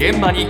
現場に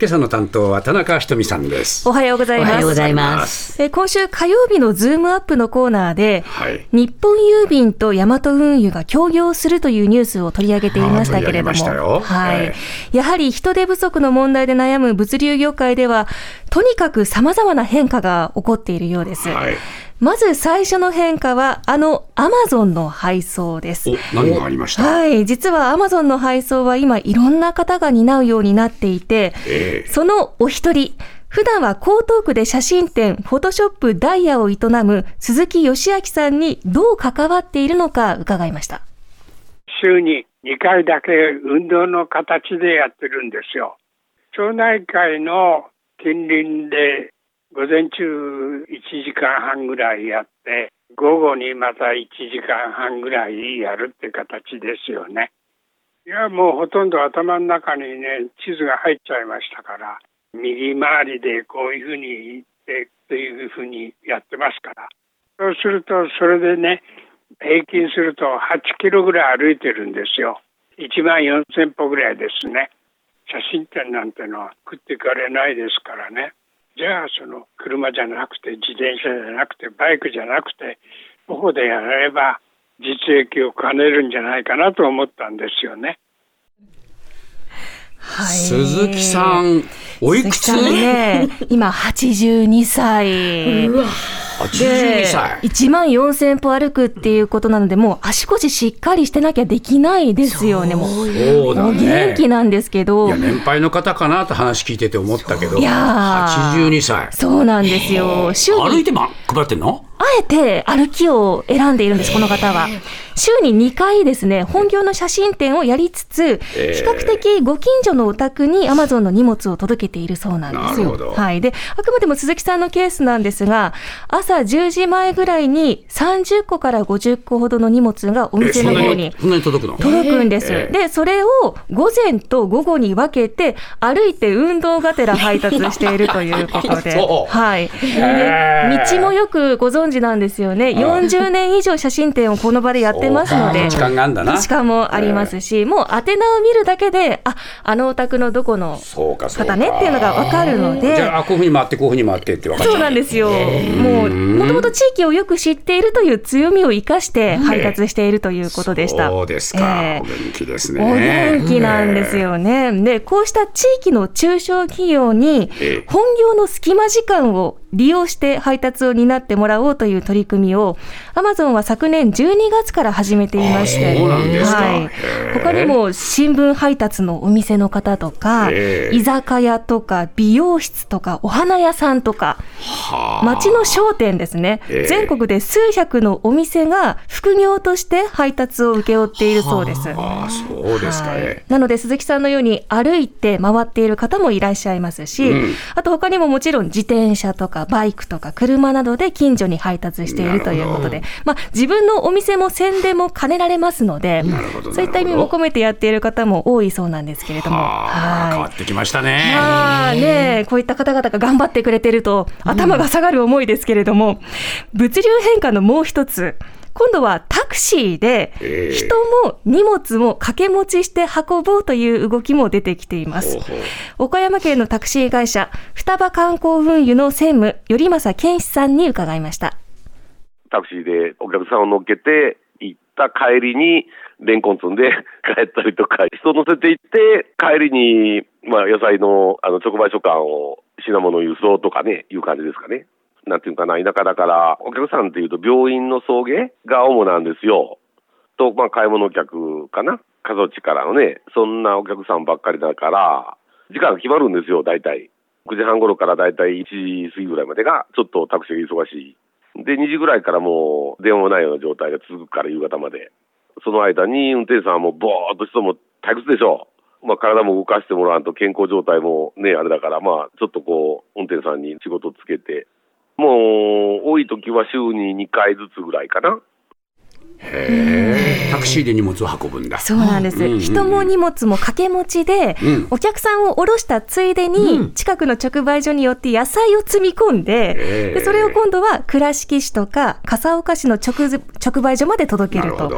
今朝の担当は田中ひとみさんです。おはようございおはようごます。ざいます。えー今週火曜日のズームアップのコーナーで、はい。日本郵便とヤマト運輸が協業するというニュースを取り上げていましたけれども、あー取り上げましたよはい、えやはり人手不足の問題で悩む物流業界では、とにかく様々な変化が起こっているようです。はい。まず最初の変化は、あのアマゾンの配送ですお。、何がありました？はい、実はアマゾンの配送は今いろんな方が担うようになっていて、ええそのお一人、普段は江東区で写真展、フォトショップダイヤを営む鈴木義明さんにどう関わっているのか伺いました。週に2回だけ運動の形でやってるんですよ。町内会の近隣で午前中1時間半ぐらいやって、午後にまた1時間半ぐらいやるって形ですよね。いや、もうほとんど頭の中にね、地図が入っちゃいましたから、右回りでこういうふうに行ってっていうふうにやってますから。そうすると、それでね、平均すると8キロぐらい歩いてるんですよ。1万4千歩ぐらいですね。写真展なんてのは食っていかれないですからね。じゃあその車じゃなくて自転車じゃなくてバイクじゃなくて徒歩でやれば実益を兼ねるんじゃないかなと思ったんですよね。はい鈴木さん、おいくつ？ね、今82歳。?82 歳。1万4000歩歩くっていうことなので、もう足腰しっかりしてなきゃできないですよね、もう。ね元。気なんですけどいや、、年配の方かなと話聞いてて思ったけど、いやー82歳。そうなんですよ。歩いてま、配ってんの？あえて歩きを選んでいるんです、この方は。週に2回ですね、本業の写真展をやりつつ、えー。比較的ご近所のお宅に Amazon の荷物を届けているそうなんですよ。はい。で、あくまでも鈴木さんのケースなんですが、朝10時前ぐらいに30個から50個ほどの荷物がおえ店の方に、届くの？届くんです、ええで、それを午前と午後に分けて、歩いて運動がてら配達しているということで、はい。へえで道もよくご存知なんですよね。40年以上写真展をこの場でやってますので。時間があんだな。時間もありますし、もう宛名を見るだけで、あ、あのお宅のどこの。方ねっていうのがわかるのでじ、ゃあ、あこういうふうに回って、こういうふうに回ってって分かっちゃそうなんですよ。もう、もともと地域をよく知っているという強みを生かして配達しているということでした。そうですか。ええお元気ですおね。元気なんですよね。で、こうした地域の中小企業にええ、本業の隙間時間を利用して配達を担ってもらおうという取り組みを、アマゾンは昨年12月から始めていまして、はい。他にも新聞配達のお店の方とか、ええ。居酒屋とか、美容室とか、お花屋さんとか、はあ。町の商店ですね、ええ。全国で数百のお店が副業として配達を請け負っているそうです。そうですか。はい。ね。なので鈴木さんのように歩いて回っている方もいらっしゃいますし、うん。あと他にももちろん自転車とかバイクとか車などで近所に配達しているということで、まあ、自分のお店も宣伝も兼ねられますのでそういった意味も込めてやっている方も多いそうなんですけれども。はあ、変わはいってきましたね。まあね、こういった方々が頑張ってくれてると、頭が下がる思いですけれども、物流変化のもう一つ、今度はタクシーでええ人も荷物も掛け持ちして運ぼうという動きも出てきていますほうほう。岡山県のタクシー会社、双葉観光運輸の専務、頼正健志さんに伺いました。タクシーでお客さんを乗っけて行った帰りに、レンコン積んで 帰ったりとか、人乗せて行って、帰りに、まあ、野菜のあの直売所間を品物輸送とかね、いう感じですかね。なんていうかな、田舎だから、お客さんっていうと病院の送迎が主なんですよ。と、まあ、買い物客かな。過疎地からのね、そんなお客さんばっかりだから、時間が決まるんですよ、大体。9時半頃から大体1時過ぎぐらいまでが、ちょっとタクシーが忙しい。で、2時ぐらいからもう電話もないような状態が続くから夕方まで。その間に運転手さんはもうぼーっとしても退屈でしょう。まあ体も動かしてもらわんと健康状態もね、あれだから、まあちょっとこう、運転手さんに仕事つけて、もう多い時は週に2回ずつぐらいかな。タクシーで荷物を運ぶんだ。そうなんです、うんうんうん。人も荷物も掛け持ちで、うん。お客さんを降ろしたついでに、近くの直売所によって野菜を積み込んで、ええでそれを今度は倉敷市とか笠岡市の直ず直売所まで届けると。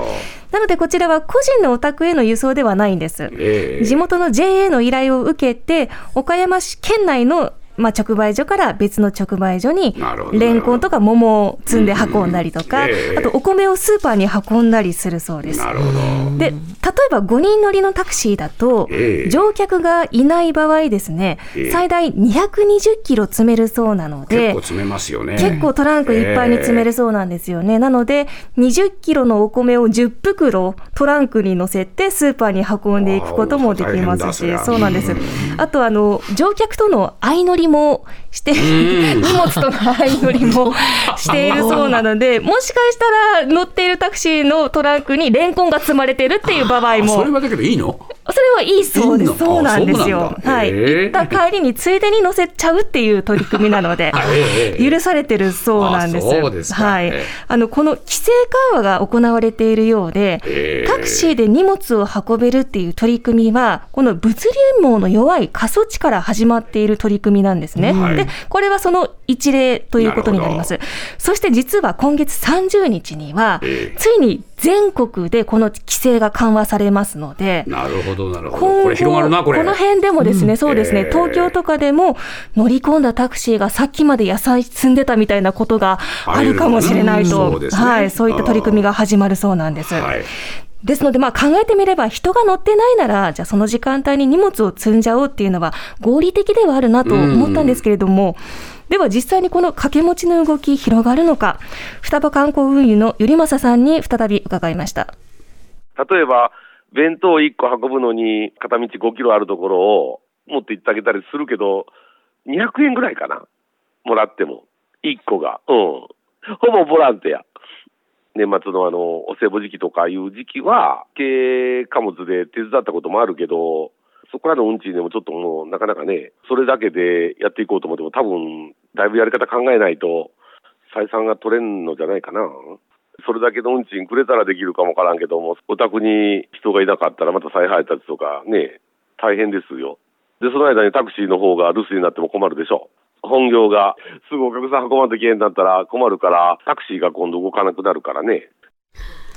なのでこちらは個人のお宅への輸送ではないんです。ええ。地元の JA の依頼を受けて、岡山市県内のまあ、直売所から別の直売所にレンコンとか桃を積んで運んだりとか、あとお米をスーパーに運んだりするそうです。で例えば5人乗りのタクシーだと、ええ。乗客がいない場合ですね、ええ。最大220キロ積めるそうなの結で構、詰めますよね。結構トランクいっぱいに詰めるそうなんですよね。なので、20キロのお米を10袋トランクに乗せてスーパーに運んでいくこともできますし、そうなんです。あと、あの、乗客との相乗りもして、荷物との相乗りも しているそうなので、もしかしたら乗っているタクシーのトランクにレンコンが積まれてるっていう場合も。それはだけどいいの？それはいいそうです。そうなんですあよはい。行った帰りについでに乗せちゃうっていう取り組みなので ええ、許されてるそうなんです。あそうですかはいええ。あの、この規制緩和が行われているようでええ、タクシーで荷物を運べるっていう取り組みは、この物流網の弱い過疎地から始まっている取り組みなんですね。はいで、これはその一例ということになります。そして実は今月30日にはええ、ついに全国でこの規制が緩和されますので、なるほど、なるほど。今後これ広がるな、これ。この辺でもですね、そうですね、ええ東京とかでも乗り込んだタクシーがさっきまで野菜積んでたみたいなことがあるかもしれないと、ねはい、そういった取り組みが始まるそうなんです。はい。ですので、まあ考えてみれば、人が乗ってないなら、じゃあその時間帯に荷物を積んじゃおうっていうのは合理的ではあるなと思ったんですけれども、では実際にこの掛け持ちの動き広がるのか、双葉観光運輸の頼正さんに再び伺いました。例えば、弁当1個運ぶのに片道5キロあるところを持って行ってあげたりするけど、200円ぐらいかな。もらっても。1個が。うん。ほぼボランティア。年末のあの、お歳暮時期とかいう時期は、軽貨物で手伝ったこともあるけど、そこらの運賃でもちょっともうなかなかね、それだけでやっていこうと思っても多分、だいぶやり方考えないと採算が取れんのじゃないかな。それだけの運賃くれたらできるかもわからんけども、お宅に人がいなかったらまた再配達とかね、大変ですよ。で、その間にタクシーの方が留守になっても困るでしょ。本業がすぐお客さん運ばんといけんだったら困るから、タクシーが今度動かなくなるからね。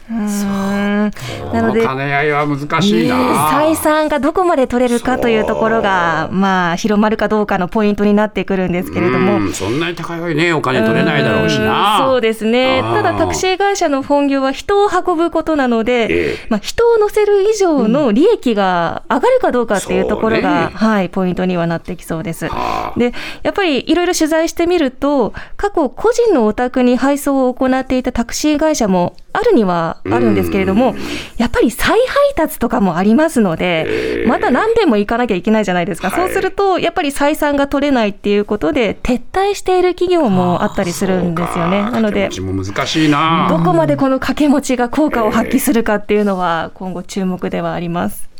うーんなのこでの兼ね合いは難しいな。採算がどこまで取れるかというところが、まあ、広まるかどうかのポイントになってくるんですけれども。うんそんなに高いね、お金取れないだろうしな。うんそうですね。ただタクシー会社の本業は人を運ぶことなので、ええまあ、人を乗せる以上の利益が上がるかどうかっていうところが、ねはい、ポイントにはなってきそうです。はあで、やっぱりいろいろ取材してみると、過去個人のお宅に配送を行っていたタクシー会社もあるにはあるんですけれども、やっぱり再配達とかもありますので、ええまた何遍も行かなきゃいけないじゃないですか。はいそうすると、やっぱり採算が取れないっていうことで、撤退している企業もあったりするんですよね。なので。どこまでこの掛け持ちが効果を発揮するかっていうのは、今後注目ではあります。